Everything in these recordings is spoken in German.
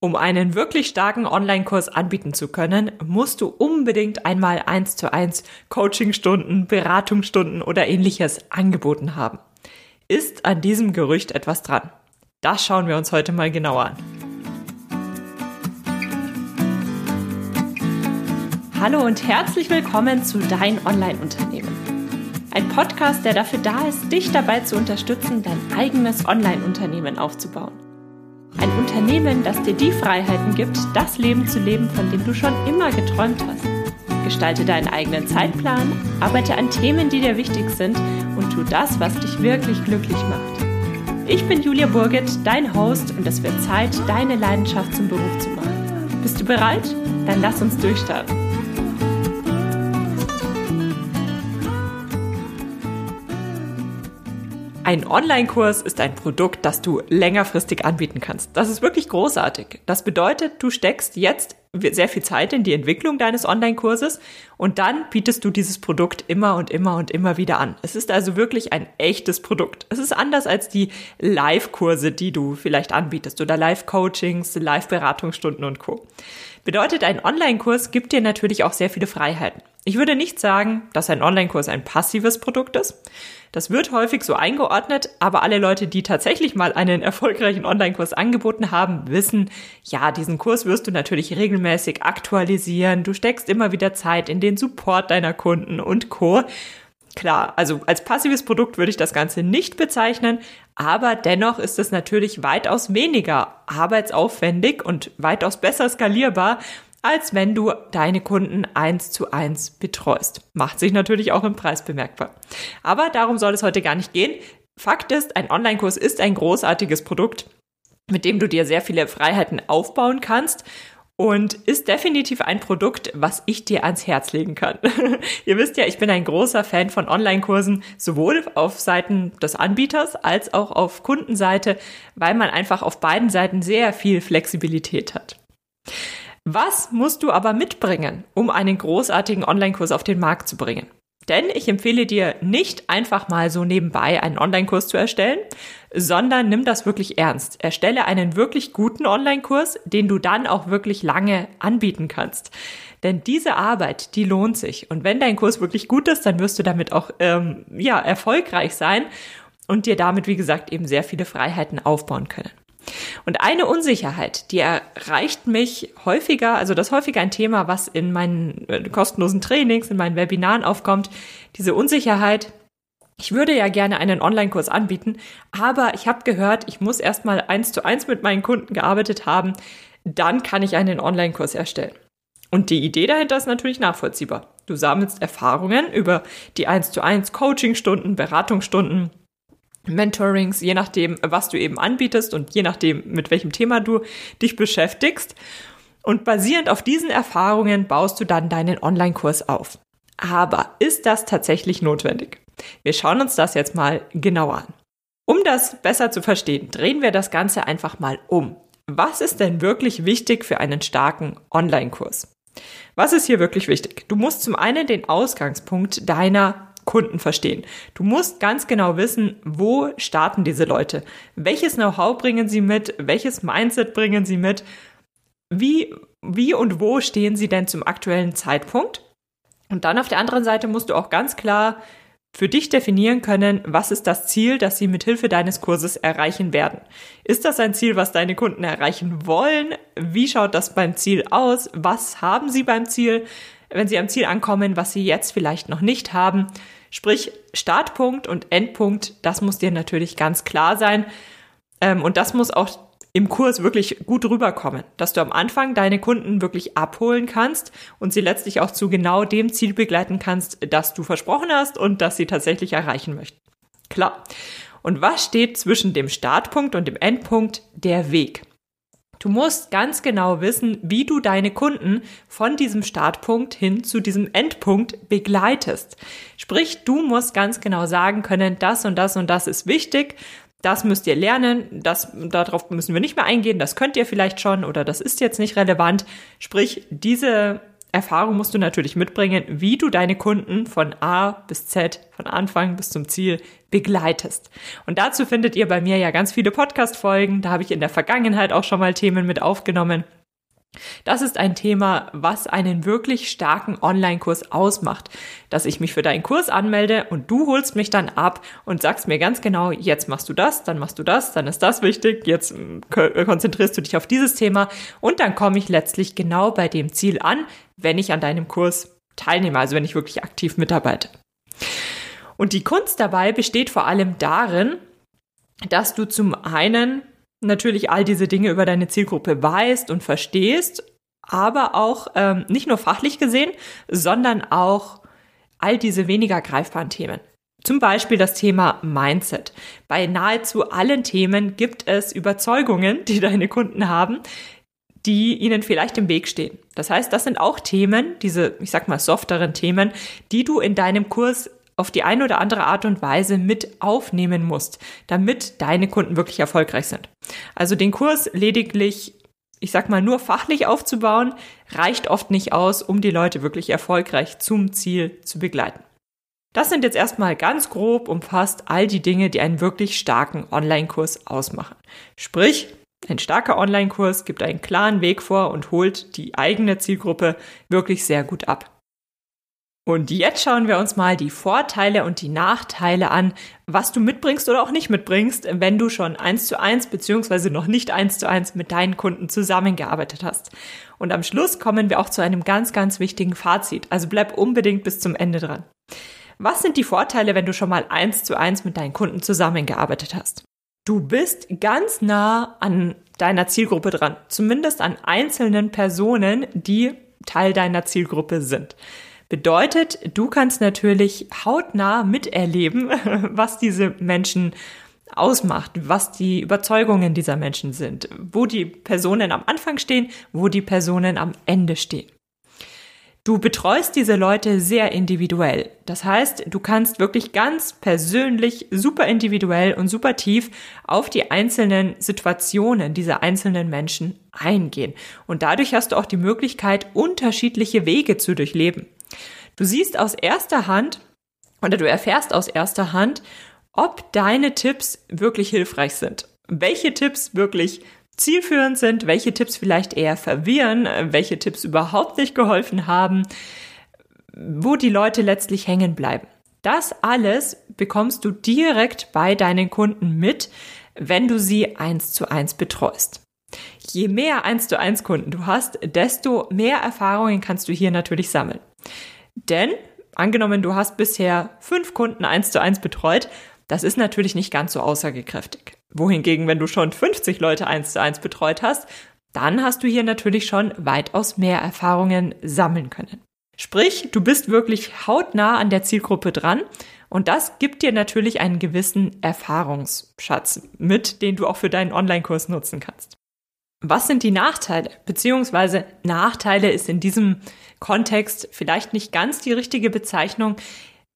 Um einen wirklich starken Online-Kurs anbieten zu können, musst du unbedingt einmal eins zu eins Coachingstunden, Beratungsstunden oder ähnliches angeboten haben. Ist an diesem Gerücht etwas dran? Das schauen wir uns heute mal genauer an. Hallo und herzlich willkommen zu Dein Online-Unternehmen. Ein Podcast, der dafür da ist, dich dabei zu unterstützen, dein eigenes Online-Unternehmen aufzubauen. Ein Unternehmen, das dir die Freiheiten gibt, das Leben zu leben, von dem du schon immer geträumt hast. Gestalte deinen eigenen Zeitplan, arbeite an Themen, die dir wichtig sind und tu das, was dich wirklich glücklich macht. Ich bin Julia Burget, dein Host und es wird Zeit, deine Leidenschaft zum Beruf zu machen. Bist du bereit? Dann lass uns durchstarten. Ein Online-Kurs ist ein Produkt, das du längerfristig anbieten kannst. Das ist wirklich großartig. Das bedeutet, du steckst jetzt sehr viel Zeit in die Entwicklung deines Online-Kurses und dann bietest du dieses Produkt immer und immer und immer wieder an. Es ist also wirklich ein echtes Produkt. Es ist anders als die Live-Kurse, die du vielleicht anbietest oder Live-Coachings, Live-Beratungsstunden und Co. Bedeutet, ein Online-Kurs gibt dir natürlich auch sehr viele Freiheiten. Ich würde nicht sagen, dass ein Online-Kurs ein passives Produkt ist. Das wird häufig so eingeordnet, aber alle Leute, die tatsächlich mal einen erfolgreichen Online-Kurs angeboten haben, wissen, ja, diesen Kurs wirst du natürlich regelmäßig aktualisieren. Du steckst immer wieder Zeit in den Support deiner Kunden und Co. Klar, also als passives Produkt würde ich das Ganze nicht bezeichnen, aber dennoch ist es natürlich weitaus weniger arbeitsaufwendig und weitaus besser skalierbar als wenn du deine Kunden eins zu eins betreust. Macht sich natürlich auch im Preis bemerkbar. Aber darum soll es heute gar nicht gehen. Fakt ist, ein Online-Kurs ist ein großartiges Produkt, mit dem du dir sehr viele Freiheiten aufbauen kannst und ist definitiv ein Produkt, was ich dir ans Herz legen kann. Ihr wisst ja, ich bin ein großer Fan von Online-Kursen, sowohl auf Seiten des Anbieters als auch auf Kundenseite, weil man einfach auf beiden Seiten sehr viel Flexibilität hat. Was musst du aber mitbringen, um einen großartigen Online-Kurs auf den Markt zu bringen? Denn ich empfehle dir nicht einfach mal so nebenbei einen Online-Kurs zu erstellen, sondern nimm das wirklich ernst. Erstelle einen wirklich guten Online-Kurs, den du dann auch wirklich lange anbieten kannst. Denn diese Arbeit, die lohnt sich. Und wenn dein Kurs wirklich gut ist, dann wirst du damit auch ähm, ja erfolgreich sein und dir damit, wie gesagt, eben sehr viele Freiheiten aufbauen können. Und eine Unsicherheit, die erreicht mich häufiger, also das häufiger ein Thema, was in meinen äh, kostenlosen Trainings, in meinen Webinaren aufkommt, diese Unsicherheit, ich würde ja gerne einen Online-Kurs anbieten, aber ich habe gehört, ich muss erstmal eins zu eins mit meinen Kunden gearbeitet haben, dann kann ich einen Online-Kurs erstellen. Und die Idee dahinter ist natürlich nachvollziehbar. Du sammelst Erfahrungen über die eins zu eins Coaching-Stunden, Beratungsstunden, Mentorings, je nachdem, was du eben anbietest und je nachdem, mit welchem Thema du dich beschäftigst. Und basierend auf diesen Erfahrungen baust du dann deinen Online-Kurs auf. Aber ist das tatsächlich notwendig? Wir schauen uns das jetzt mal genauer an. Um das besser zu verstehen, drehen wir das Ganze einfach mal um. Was ist denn wirklich wichtig für einen starken Online-Kurs? Was ist hier wirklich wichtig? Du musst zum einen den Ausgangspunkt deiner Kunden verstehen. Du musst ganz genau wissen, wo starten diese Leute? Welches Know-how bringen sie mit? Welches Mindset bringen sie mit? Wie, wie und wo stehen sie denn zum aktuellen Zeitpunkt? Und dann auf der anderen Seite musst du auch ganz klar für dich definieren können, was ist das Ziel, das sie mit Hilfe deines Kurses erreichen werden. Ist das ein Ziel, was deine Kunden erreichen wollen? Wie schaut das beim Ziel aus? Was haben sie beim Ziel, wenn sie am Ziel ankommen, was sie jetzt vielleicht noch nicht haben? Sprich, Startpunkt und Endpunkt, das muss dir natürlich ganz klar sein. Ähm, und das muss auch im Kurs wirklich gut rüberkommen, dass du am Anfang deine Kunden wirklich abholen kannst und sie letztlich auch zu genau dem Ziel begleiten kannst, das du versprochen hast und das sie tatsächlich erreichen möchten. Klar. Und was steht zwischen dem Startpunkt und dem Endpunkt? Der Weg. Du musst ganz genau wissen, wie du deine Kunden von diesem Startpunkt hin zu diesem Endpunkt begleitest. Sprich, du musst ganz genau sagen können, das und das und das ist wichtig. Das müsst ihr lernen, das, darauf müssen wir nicht mehr eingehen, das könnt ihr vielleicht schon oder das ist jetzt nicht relevant. Sprich, diese Erfahrung musst du natürlich mitbringen, wie du deine Kunden von A bis Z, von Anfang bis zum Ziel begleitest. Und dazu findet ihr bei mir ja ganz viele Podcast-Folgen. Da habe ich in der Vergangenheit auch schon mal Themen mit aufgenommen. Das ist ein Thema, was einen wirklich starken Online-Kurs ausmacht, dass ich mich für deinen Kurs anmelde und du holst mich dann ab und sagst mir ganz genau, jetzt machst du das, dann machst du das, dann ist das wichtig, jetzt hm, konzentrierst du dich auf dieses Thema und dann komme ich letztlich genau bei dem Ziel an, wenn ich an deinem Kurs teilnehme, also wenn ich wirklich aktiv mitarbeite. Und die Kunst dabei besteht vor allem darin, dass du zum einen natürlich all diese Dinge über deine Zielgruppe weißt und verstehst, aber auch ähm, nicht nur fachlich gesehen, sondern auch all diese weniger greifbaren Themen. Zum Beispiel das Thema Mindset. Bei nahezu allen Themen gibt es Überzeugungen, die deine Kunden haben, die ihnen vielleicht im Weg stehen. Das heißt, das sind auch Themen, diese, ich sag mal, softeren Themen, die du in deinem Kurs auf die eine oder andere Art und Weise mit aufnehmen musst, damit deine Kunden wirklich erfolgreich sind. Also den Kurs lediglich, ich sag mal, nur fachlich aufzubauen, reicht oft nicht aus, um die Leute wirklich erfolgreich zum Ziel zu begleiten. Das sind jetzt erstmal ganz grob umfasst all die Dinge, die einen wirklich starken Online-Kurs ausmachen. Sprich, ein starker Online-Kurs gibt einen klaren Weg vor und holt die eigene Zielgruppe wirklich sehr gut ab. Und jetzt schauen wir uns mal die Vorteile und die Nachteile an, was du mitbringst oder auch nicht mitbringst, wenn du schon eins zu eins beziehungsweise noch nicht eins zu eins mit deinen Kunden zusammengearbeitet hast. Und am Schluss kommen wir auch zu einem ganz, ganz wichtigen Fazit. Also bleib unbedingt bis zum Ende dran. Was sind die Vorteile, wenn du schon mal eins zu eins mit deinen Kunden zusammengearbeitet hast? Du bist ganz nah an deiner Zielgruppe dran, zumindest an einzelnen Personen, die Teil deiner Zielgruppe sind. Bedeutet, du kannst natürlich hautnah miterleben, was diese Menschen ausmacht, was die Überzeugungen dieser Menschen sind, wo die Personen am Anfang stehen, wo die Personen am Ende stehen. Du betreust diese Leute sehr individuell. Das heißt, du kannst wirklich ganz persönlich, super individuell und super tief auf die einzelnen Situationen dieser einzelnen Menschen eingehen. Und dadurch hast du auch die Möglichkeit, unterschiedliche Wege zu durchleben. Du siehst aus erster Hand oder du erfährst aus erster Hand, ob deine Tipps wirklich hilfreich sind. Welche Tipps wirklich zielführend sind, welche Tipps vielleicht eher verwirren, welche Tipps überhaupt nicht geholfen haben, wo die Leute letztlich hängen bleiben. Das alles bekommst du direkt bei deinen Kunden mit, wenn du sie eins zu eins betreust. Je mehr eins zu eins Kunden du hast, desto mehr Erfahrungen kannst du hier natürlich sammeln. Denn angenommen, du hast bisher fünf Kunden eins zu eins betreut, das ist natürlich nicht ganz so aussagekräftig. Wohingegen, wenn du schon 50 Leute eins zu eins betreut hast, dann hast du hier natürlich schon weitaus mehr Erfahrungen sammeln können. Sprich, du bist wirklich hautnah an der Zielgruppe dran und das gibt dir natürlich einen gewissen Erfahrungsschatz mit, den du auch für deinen Online-Kurs nutzen kannst. Was sind die Nachteile? Beziehungsweise Nachteile ist in diesem Kontext vielleicht nicht ganz die richtige Bezeichnung.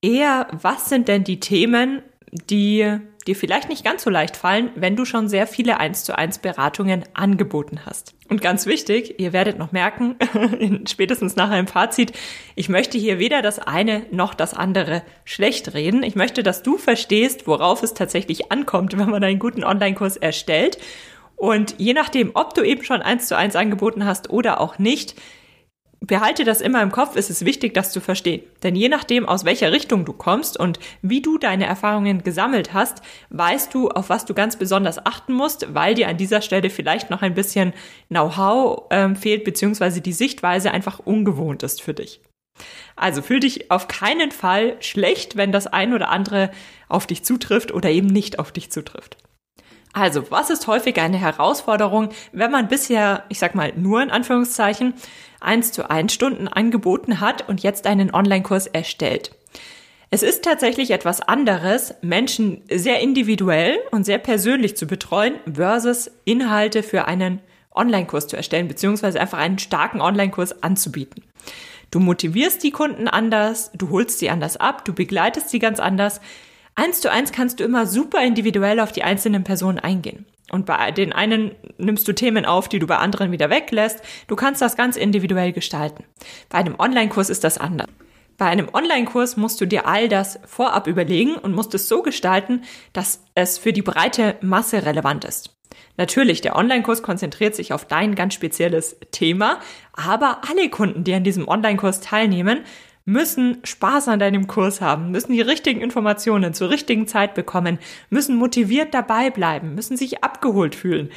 Eher, was sind denn die Themen, die dir vielleicht nicht ganz so leicht fallen, wenn du schon sehr viele 1 zu 1 Beratungen angeboten hast. Und ganz wichtig, ihr werdet noch merken, spätestens nach einem Fazit, ich möchte hier weder das eine noch das andere schlecht reden. Ich möchte, dass du verstehst, worauf es tatsächlich ankommt, wenn man einen guten Online-Kurs erstellt. Und je nachdem, ob du eben schon 1 zu 1 angeboten hast oder auch nicht, behalte das immer im Kopf, ist es wichtig, das zu verstehen. Denn je nachdem, aus welcher Richtung du kommst und wie du deine Erfahrungen gesammelt hast, weißt du, auf was du ganz besonders achten musst, weil dir an dieser Stelle vielleicht noch ein bisschen Know-how ähm, fehlt, beziehungsweise die Sichtweise einfach ungewohnt ist für dich. Also fühl dich auf keinen Fall schlecht, wenn das ein oder andere auf dich zutrifft oder eben nicht auf dich zutrifft. Also, was ist häufig eine Herausforderung, wenn man bisher, ich sag mal, nur in Anführungszeichen, eins zu eins Stunden angeboten hat und jetzt einen Online-Kurs erstellt? Es ist tatsächlich etwas anderes, Menschen sehr individuell und sehr persönlich zu betreuen versus Inhalte für einen Online-Kurs zu erstellen, beziehungsweise einfach einen starken Online-Kurs anzubieten. Du motivierst die Kunden anders, du holst sie anders ab, du begleitest sie ganz anders. Eins zu eins kannst du immer super individuell auf die einzelnen Personen eingehen. Und bei den einen nimmst du Themen auf, die du bei anderen wieder weglässt. Du kannst das ganz individuell gestalten. Bei einem Online-Kurs ist das anders. Bei einem Online-Kurs musst du dir all das vorab überlegen und musst es so gestalten, dass es für die breite Masse relevant ist. Natürlich, der Online-Kurs konzentriert sich auf dein ganz spezielles Thema, aber alle Kunden, die an diesem Online-Kurs teilnehmen, müssen Spaß an deinem Kurs haben, müssen die richtigen Informationen zur richtigen Zeit bekommen, müssen motiviert dabei bleiben, müssen sich abgeholt fühlen.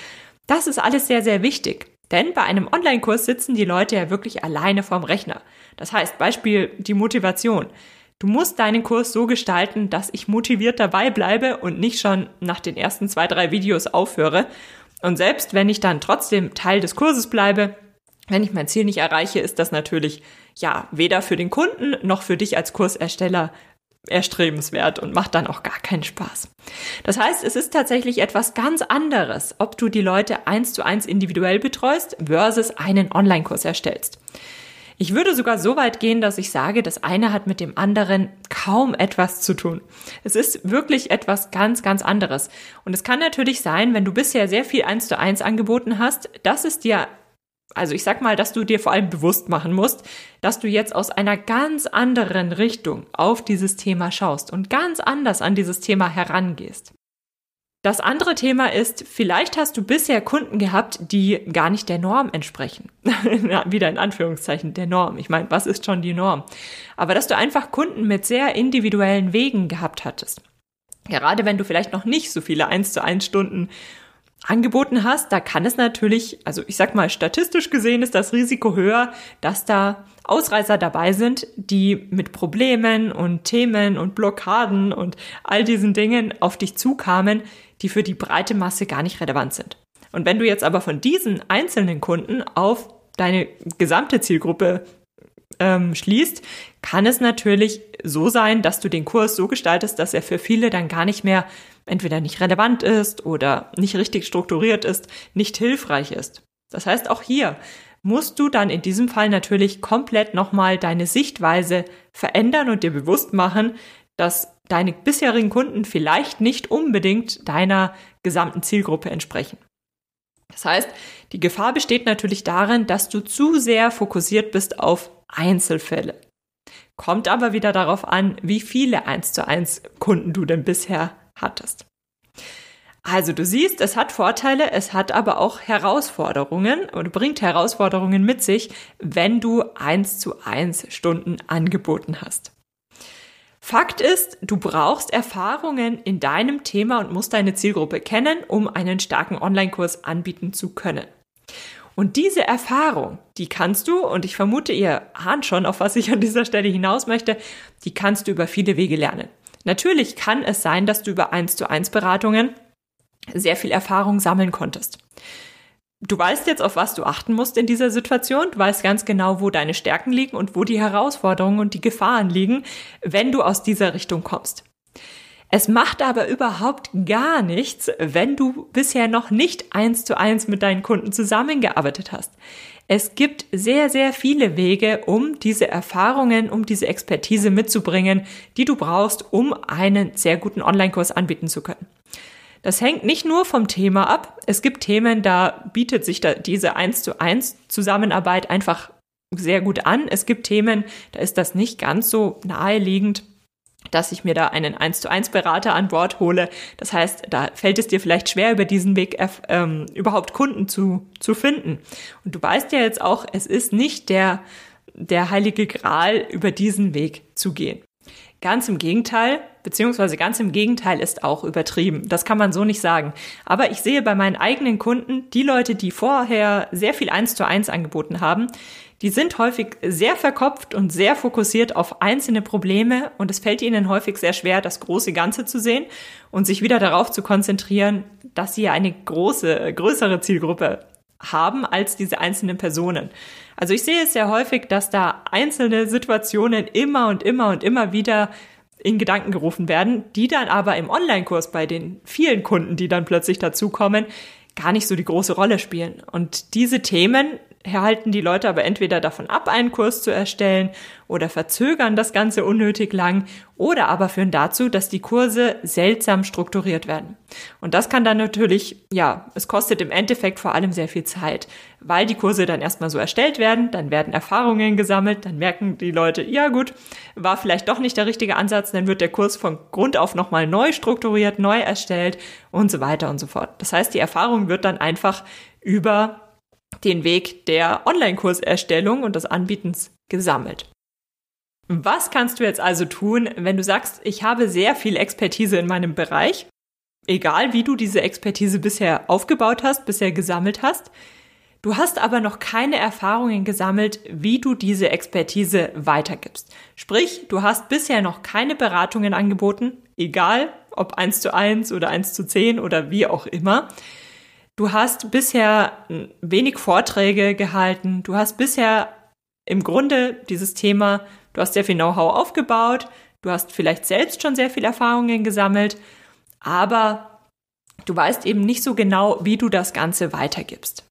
Das ist alles sehr, sehr wichtig. Denn bei einem Online-Kurs sitzen die Leute ja wirklich alleine vorm Rechner. Das heißt, Beispiel die Motivation. Du musst deinen Kurs so gestalten, dass ich motiviert dabei bleibe und nicht schon nach den ersten zwei, drei Videos aufhöre. Und selbst wenn ich dann trotzdem Teil des Kurses bleibe, wenn ich mein Ziel nicht erreiche, ist das natürlich ja weder für den Kunden noch für dich als Kursersteller erstrebenswert und macht dann auch gar keinen Spaß. Das heißt, es ist tatsächlich etwas ganz anderes, ob du die Leute eins zu eins individuell betreust versus einen Online-Kurs erstellst. Ich würde sogar so weit gehen, dass ich sage, das eine hat mit dem anderen kaum etwas zu tun. Es ist wirklich etwas ganz, ganz anderes. Und es kann natürlich sein, wenn du bisher sehr viel eins zu eins angeboten hast, dass es dir also ich sag mal, dass du dir vor allem bewusst machen musst, dass du jetzt aus einer ganz anderen Richtung auf dieses Thema schaust und ganz anders an dieses Thema herangehst. Das andere Thema ist, vielleicht hast du bisher Kunden gehabt, die gar nicht der Norm entsprechen. Wieder in Anführungszeichen der Norm. Ich meine, was ist schon die Norm? Aber dass du einfach Kunden mit sehr individuellen Wegen gehabt hattest. Gerade wenn du vielleicht noch nicht so viele 1 zu 1 Stunden angeboten hast, da kann es natürlich, also ich sag mal, statistisch gesehen ist das Risiko höher, dass da Ausreißer dabei sind, die mit Problemen und Themen und Blockaden und all diesen Dingen auf dich zukamen, die für die breite Masse gar nicht relevant sind. Und wenn du jetzt aber von diesen einzelnen Kunden auf deine gesamte Zielgruppe ähm, schließt, kann es natürlich so sein, dass du den Kurs so gestaltest, dass er für viele dann gar nicht mehr entweder nicht relevant ist oder nicht richtig strukturiert ist, nicht hilfreich ist. Das heißt, auch hier musst du dann in diesem Fall natürlich komplett nochmal deine Sichtweise verändern und dir bewusst machen, dass deine bisherigen Kunden vielleicht nicht unbedingt deiner gesamten Zielgruppe entsprechen. Das heißt, die Gefahr besteht natürlich darin, dass du zu sehr fokussiert bist auf Einzelfälle. Kommt aber wieder darauf an, wie viele 1 zu 1 Kunden du denn bisher hattest. Also du siehst, es hat Vorteile, es hat aber auch Herausforderungen oder bringt Herausforderungen mit sich, wenn du eins zu eins Stunden angeboten hast. Fakt ist, du brauchst Erfahrungen in deinem Thema und musst deine Zielgruppe kennen, um einen starken Online-Kurs anbieten zu können. Und diese Erfahrung, die kannst du, und ich vermute, ihr ahnt schon, auf was ich an dieser Stelle hinaus möchte, die kannst du über viele Wege lernen. Natürlich kann es sein, dass du über 1 zu 1 Beratungen sehr viel Erfahrung sammeln konntest. Du weißt jetzt, auf was du achten musst in dieser Situation. Du weißt ganz genau, wo deine Stärken liegen und wo die Herausforderungen und die Gefahren liegen, wenn du aus dieser Richtung kommst. Es macht aber überhaupt gar nichts, wenn du bisher noch nicht eins zu eins mit deinen Kunden zusammengearbeitet hast. Es gibt sehr, sehr viele Wege, um diese Erfahrungen, um diese Expertise mitzubringen, die du brauchst, um einen sehr guten Online-Kurs anbieten zu können. Das hängt nicht nur vom Thema ab. Es gibt Themen, da bietet sich da diese eins zu eins Zusammenarbeit einfach sehr gut an. Es gibt Themen, da ist das nicht ganz so naheliegend dass ich mir da einen 1 zu 1 Berater an Bord hole. Das heißt, da fällt es dir vielleicht schwer, über diesen Weg ähm, überhaupt Kunden zu, zu finden. Und du weißt ja jetzt auch, es ist nicht der, der heilige Gral, über diesen Weg zu gehen. Ganz im Gegenteil, beziehungsweise ganz im Gegenteil ist auch übertrieben. Das kann man so nicht sagen. Aber ich sehe bei meinen eigenen Kunden, die Leute, die vorher sehr viel eins zu eins angeboten haben, die sind häufig sehr verkopft und sehr fokussiert auf einzelne Probleme und es fällt ihnen häufig sehr schwer, das große Ganze zu sehen und sich wieder darauf zu konzentrieren, dass sie eine große, größere Zielgruppe haben als diese einzelnen Personen. Also ich sehe es sehr häufig, dass da einzelne Situationen immer und immer und immer wieder in Gedanken gerufen werden, die dann aber im Online-Kurs bei den vielen Kunden, die dann plötzlich dazukommen, gar nicht so die große Rolle spielen. Und diese Themen halten die Leute aber entweder davon ab, einen Kurs zu erstellen oder verzögern das Ganze unnötig lang oder aber führen dazu, dass die Kurse seltsam strukturiert werden. Und das kann dann natürlich, ja, es kostet im Endeffekt vor allem sehr viel Zeit, weil die Kurse dann erstmal so erstellt werden, dann werden Erfahrungen gesammelt, dann merken die Leute, ja gut, war vielleicht doch nicht der richtige Ansatz, dann wird der Kurs von Grund auf nochmal neu strukturiert, neu erstellt und so weiter und so fort. Das heißt, die Erfahrung wird dann einfach über den Weg der Online-Kurserstellung und des Anbietens gesammelt. Was kannst du jetzt also tun, wenn du sagst, ich habe sehr viel Expertise in meinem Bereich, egal wie du diese Expertise bisher aufgebaut hast, bisher gesammelt hast, du hast aber noch keine Erfahrungen gesammelt, wie du diese Expertise weitergibst. Sprich, du hast bisher noch keine Beratungen angeboten, egal ob eins zu eins oder eins zu zehn oder wie auch immer. Du hast bisher wenig Vorträge gehalten. Du hast bisher im Grunde dieses Thema, du hast sehr viel Know-how aufgebaut. Du hast vielleicht selbst schon sehr viel Erfahrungen gesammelt. Aber du weißt eben nicht so genau, wie du das Ganze weitergibst.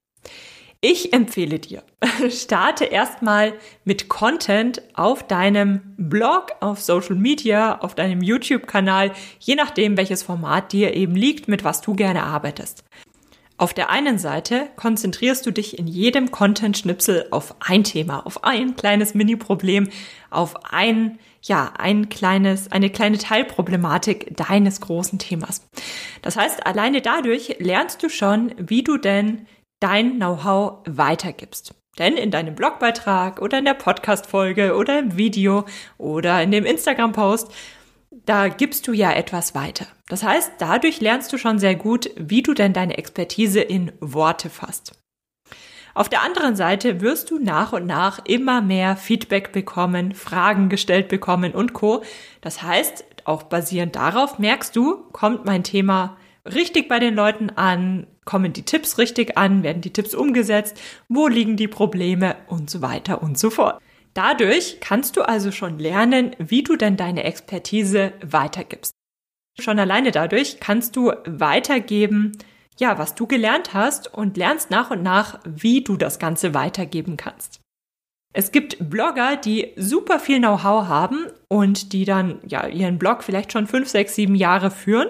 Ich empfehle dir, starte erstmal mit Content auf deinem Blog, auf Social Media, auf deinem YouTube-Kanal, je nachdem, welches Format dir eben liegt, mit was du gerne arbeitest. Auf der einen Seite konzentrierst du dich in jedem Content-Schnipsel auf ein Thema, auf ein kleines Mini-Problem, auf ein, ja, ein kleines, eine kleine Teilproblematik deines großen Themas. Das heißt, alleine dadurch lernst du schon, wie du denn dein Know-how weitergibst. Denn in deinem Blogbeitrag oder in der Podcast-Folge oder im Video oder in dem Instagram-Post da gibst du ja etwas weiter. Das heißt, dadurch lernst du schon sehr gut, wie du denn deine Expertise in Worte fasst. Auf der anderen Seite wirst du nach und nach immer mehr Feedback bekommen, Fragen gestellt bekommen und Co. Das heißt, auch basierend darauf merkst du, kommt mein Thema richtig bei den Leuten an, kommen die Tipps richtig an, werden die Tipps umgesetzt, wo liegen die Probleme und so weiter und so fort. Dadurch kannst du also schon lernen, wie du denn deine Expertise weitergibst. Schon alleine dadurch kannst du weitergeben, ja, was du gelernt hast und lernst nach und nach, wie du das Ganze weitergeben kannst. Es gibt Blogger, die super viel Know-how haben und die dann ja ihren Blog vielleicht schon fünf, sechs, sieben Jahre führen,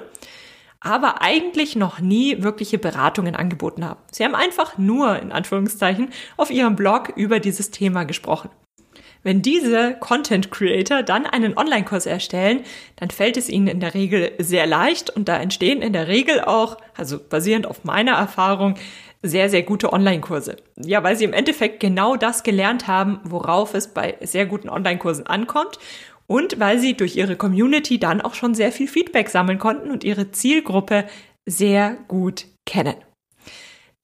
aber eigentlich noch nie wirkliche Beratungen angeboten haben. Sie haben einfach nur in Anführungszeichen auf ihrem Blog über dieses Thema gesprochen. Wenn diese Content Creator dann einen Online-Kurs erstellen, dann fällt es ihnen in der Regel sehr leicht und da entstehen in der Regel auch, also basierend auf meiner Erfahrung, sehr, sehr gute Online-Kurse. Ja, weil sie im Endeffekt genau das gelernt haben, worauf es bei sehr guten Online-Kursen ankommt und weil sie durch ihre Community dann auch schon sehr viel Feedback sammeln konnten und ihre Zielgruppe sehr gut kennen.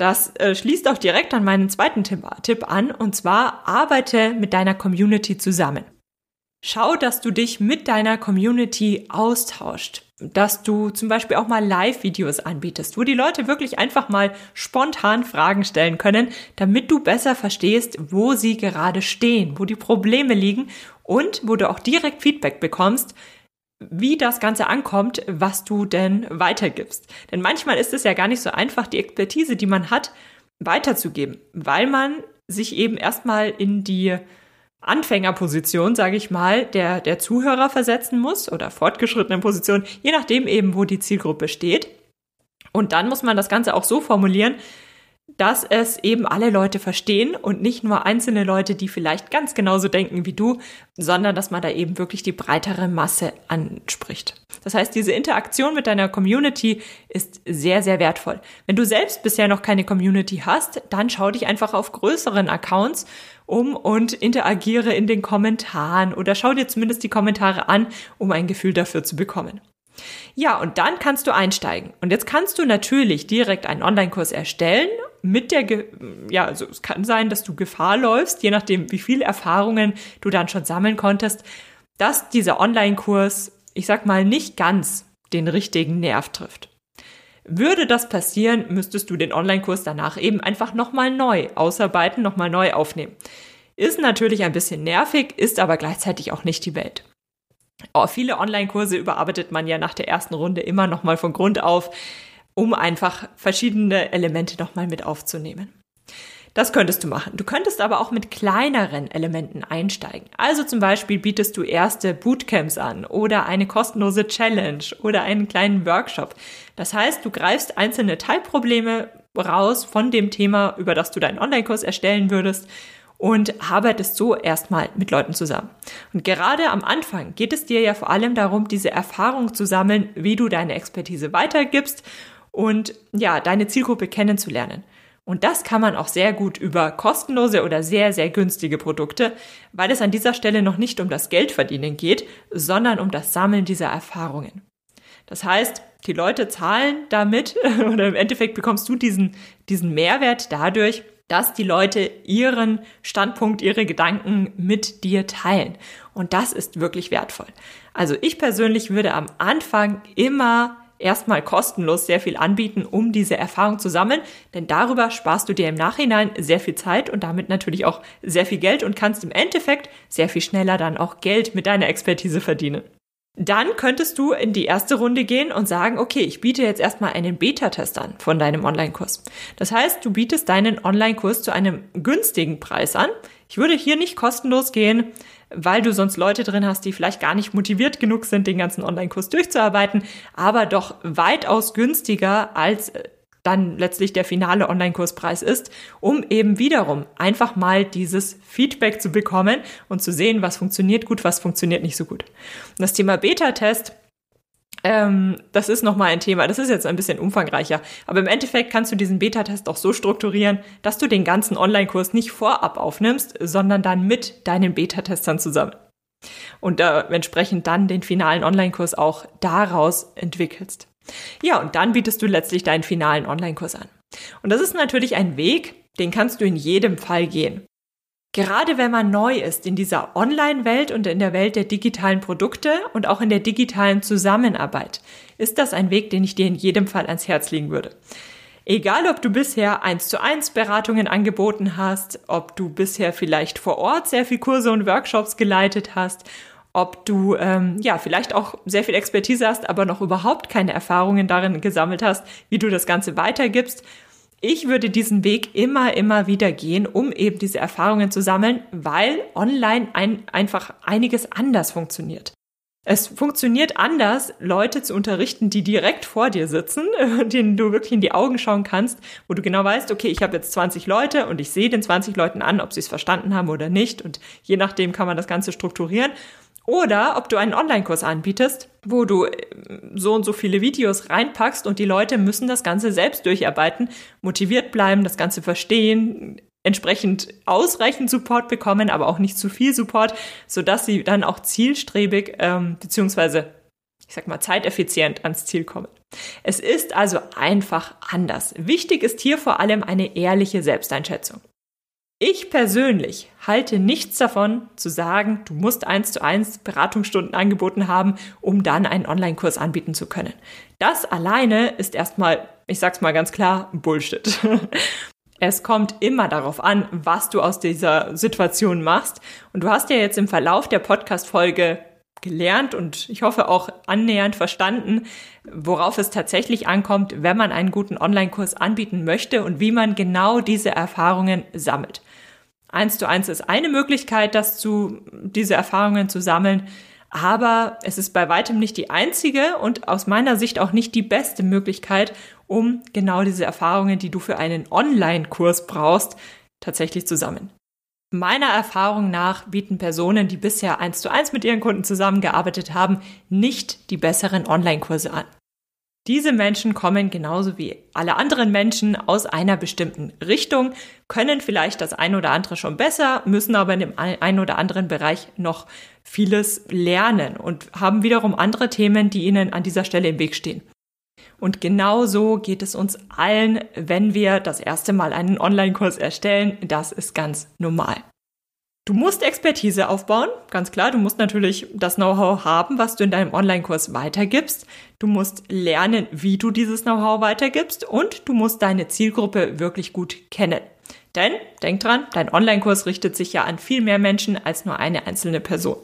Das äh, schließt auch direkt an meinen zweiten Tipp, Tipp an, und zwar arbeite mit deiner Community zusammen. Schau, dass du dich mit deiner Community austauscht, dass du zum Beispiel auch mal Live-Videos anbietest, wo die Leute wirklich einfach mal spontan Fragen stellen können, damit du besser verstehst, wo sie gerade stehen, wo die Probleme liegen und wo du auch direkt Feedback bekommst, wie das Ganze ankommt, was du denn weitergibst. Denn manchmal ist es ja gar nicht so einfach, die Expertise, die man hat, weiterzugeben, weil man sich eben erstmal in die Anfängerposition, sage ich mal, der, der Zuhörer versetzen muss oder fortgeschrittenen Position, je nachdem eben, wo die Zielgruppe steht. Und dann muss man das Ganze auch so formulieren, dass es eben alle Leute verstehen und nicht nur einzelne Leute, die vielleicht ganz genauso denken wie du, sondern dass man da eben wirklich die breitere Masse anspricht. Das heißt, diese Interaktion mit deiner Community ist sehr, sehr wertvoll. Wenn du selbst bisher noch keine Community hast, dann schau dich einfach auf größeren Accounts um und interagiere in den Kommentaren oder schau dir zumindest die Kommentare an, um ein Gefühl dafür zu bekommen. Ja, und dann kannst du einsteigen. Und jetzt kannst du natürlich direkt einen Online-Kurs erstellen mit der, Ge ja, also es kann sein, dass du Gefahr läufst, je nachdem, wie viele Erfahrungen du dann schon sammeln konntest, dass dieser Online-Kurs, ich sag mal, nicht ganz den richtigen Nerv trifft. Würde das passieren, müsstest du den Online-Kurs danach eben einfach nochmal neu ausarbeiten, nochmal neu aufnehmen. Ist natürlich ein bisschen nervig, ist aber gleichzeitig auch nicht die Welt. Oh, viele Online-Kurse überarbeitet man ja nach der ersten Runde immer nochmal von Grund auf um einfach verschiedene Elemente nochmal mit aufzunehmen. Das könntest du machen. Du könntest aber auch mit kleineren Elementen einsteigen. Also zum Beispiel bietest du erste Bootcamps an oder eine kostenlose Challenge oder einen kleinen Workshop. Das heißt, du greifst einzelne Teilprobleme raus von dem Thema, über das du deinen Online-Kurs erstellen würdest und arbeitest so erstmal mit Leuten zusammen. Und gerade am Anfang geht es dir ja vor allem darum, diese Erfahrung zu sammeln, wie du deine Expertise weitergibst und ja, deine Zielgruppe kennenzulernen. Und das kann man auch sehr gut über kostenlose oder sehr, sehr günstige Produkte, weil es an dieser Stelle noch nicht um das Geldverdienen geht, sondern um das Sammeln dieser Erfahrungen. Das heißt, die Leute zahlen damit oder im Endeffekt bekommst du diesen, diesen Mehrwert dadurch, dass die Leute ihren Standpunkt, ihre Gedanken mit dir teilen. Und das ist wirklich wertvoll. Also ich persönlich würde am Anfang immer erstmal kostenlos sehr viel anbieten, um diese Erfahrung zu sammeln, denn darüber sparst du dir im Nachhinein sehr viel Zeit und damit natürlich auch sehr viel Geld und kannst im Endeffekt sehr viel schneller dann auch Geld mit deiner Expertise verdienen. Dann könntest du in die erste Runde gehen und sagen, okay, ich biete jetzt erstmal einen Beta-Test an von deinem Online-Kurs. Das heißt, du bietest deinen Online-Kurs zu einem günstigen Preis an. Ich würde hier nicht kostenlos gehen, weil du sonst Leute drin hast, die vielleicht gar nicht motiviert genug sind, den ganzen Online-Kurs durchzuarbeiten, aber doch weitaus günstiger als äh, dann letztlich der finale Online-Kurspreis ist, um eben wiederum einfach mal dieses Feedback zu bekommen und zu sehen, was funktioniert gut, was funktioniert nicht so gut. Und das Thema Beta-Test ähm, das ist nochmal ein Thema. Das ist jetzt ein bisschen umfangreicher. Aber im Endeffekt kannst du diesen Beta-Test auch so strukturieren, dass du den ganzen Online-Kurs nicht vorab aufnimmst, sondern dann mit deinen Beta-Testern zusammen. Und äh, entsprechend dann den finalen Online-Kurs auch daraus entwickelst. Ja, und dann bietest du letztlich deinen finalen Online-Kurs an. Und das ist natürlich ein Weg, den kannst du in jedem Fall gehen. Gerade wenn man neu ist in dieser Online-Welt und in der Welt der digitalen Produkte und auch in der digitalen Zusammenarbeit, ist das ein Weg, den ich dir in jedem Fall ans Herz legen würde. Egal, ob du bisher eins zu eins Beratungen angeboten hast, ob du bisher vielleicht vor Ort sehr viel Kurse und Workshops geleitet hast, ob du ähm, ja vielleicht auch sehr viel Expertise hast, aber noch überhaupt keine Erfahrungen darin gesammelt hast, wie du das Ganze weitergibst ich würde diesen Weg immer, immer wieder gehen, um eben diese Erfahrungen zu sammeln, weil online ein, einfach einiges anders funktioniert. Es funktioniert anders, Leute zu unterrichten, die direkt vor dir sitzen, denen du wirklich in die Augen schauen kannst, wo du genau weißt, okay, ich habe jetzt 20 Leute und ich sehe den 20 Leuten an, ob sie es verstanden haben oder nicht. Und je nachdem kann man das Ganze strukturieren. Oder ob du einen Online-Kurs anbietest, wo du äh, so und so viele Videos reinpackst und die Leute müssen das Ganze selbst durcharbeiten, motiviert bleiben, das Ganze verstehen, entsprechend ausreichend Support bekommen, aber auch nicht zu viel Support, sodass sie dann auch zielstrebig ähm, beziehungsweise ich sag mal zeiteffizient ans Ziel kommen. Es ist also einfach anders. Wichtig ist hier vor allem eine ehrliche Selbsteinschätzung. Ich persönlich halte nichts davon zu sagen, du musst eins zu eins Beratungsstunden angeboten haben, um dann einen Online-Kurs anbieten zu können. Das alleine ist erstmal, ich sag's mal ganz klar, Bullshit. Es kommt immer darauf an, was du aus dieser Situation machst. Und du hast ja jetzt im Verlauf der Podcast-Folge gelernt und ich hoffe auch annähernd verstanden, worauf es tatsächlich ankommt, wenn man einen guten Online-Kurs anbieten möchte und wie man genau diese Erfahrungen sammelt. Eins zu eins ist eine Möglichkeit, das zu, diese Erfahrungen zu sammeln. Aber es ist bei weitem nicht die einzige und aus meiner Sicht auch nicht die beste Möglichkeit, um genau diese Erfahrungen, die du für einen Online-Kurs brauchst, tatsächlich zu sammeln. Meiner Erfahrung nach bieten Personen, die bisher eins zu eins mit ihren Kunden zusammengearbeitet haben, nicht die besseren Online-Kurse an. Diese Menschen kommen genauso wie alle anderen Menschen aus einer bestimmten Richtung, können vielleicht das ein oder andere schon besser, müssen aber in dem einen oder anderen Bereich noch vieles lernen und haben wiederum andere Themen, die ihnen an dieser Stelle im Weg stehen. Und genau so geht es uns allen, wenn wir das erste Mal einen Online-Kurs erstellen. Das ist ganz normal. Du musst Expertise aufbauen, ganz klar. Du musst natürlich das Know-how haben, was du in deinem Online-Kurs weitergibst. Du musst lernen, wie du dieses Know-how weitergibst und du musst deine Zielgruppe wirklich gut kennen. Denn, denk dran, dein Online-Kurs richtet sich ja an viel mehr Menschen als nur eine einzelne Person.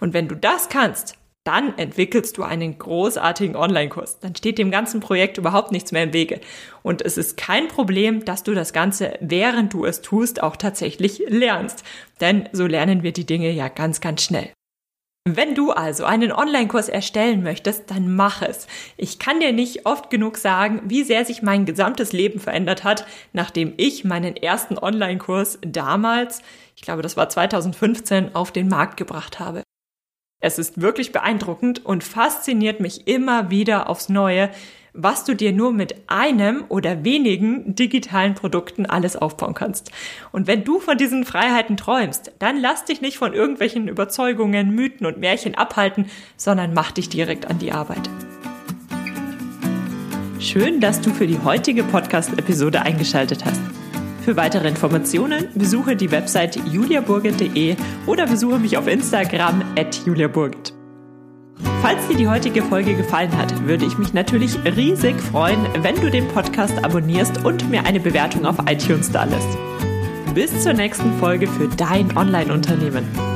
Und wenn du das kannst, dann entwickelst du einen großartigen Online-Kurs. Dann steht dem ganzen Projekt überhaupt nichts mehr im Wege. Und es ist kein Problem, dass du das Ganze, während du es tust, auch tatsächlich lernst. Denn so lernen wir die Dinge ja ganz, ganz schnell. Wenn du also einen Online-Kurs erstellen möchtest, dann mach es. Ich kann dir nicht oft genug sagen, wie sehr sich mein gesamtes Leben verändert hat, nachdem ich meinen ersten Online-Kurs damals, ich glaube, das war 2015, auf den Markt gebracht habe. Es ist wirklich beeindruckend und fasziniert mich immer wieder aufs Neue, was du dir nur mit einem oder wenigen digitalen Produkten alles aufbauen kannst. Und wenn du von diesen Freiheiten träumst, dann lass dich nicht von irgendwelchen Überzeugungen, Mythen und Märchen abhalten, sondern mach dich direkt an die Arbeit. Schön, dass du für die heutige Podcast-Episode eingeschaltet hast. Für weitere Informationen besuche die Website juliaburget.de oder besuche mich auf Instagram at juliaburget. Falls dir die heutige Folge gefallen hat, würde ich mich natürlich riesig freuen, wenn du den Podcast abonnierst und mir eine Bewertung auf iTunes da lässt. Bis zur nächsten Folge für dein Online-Unternehmen.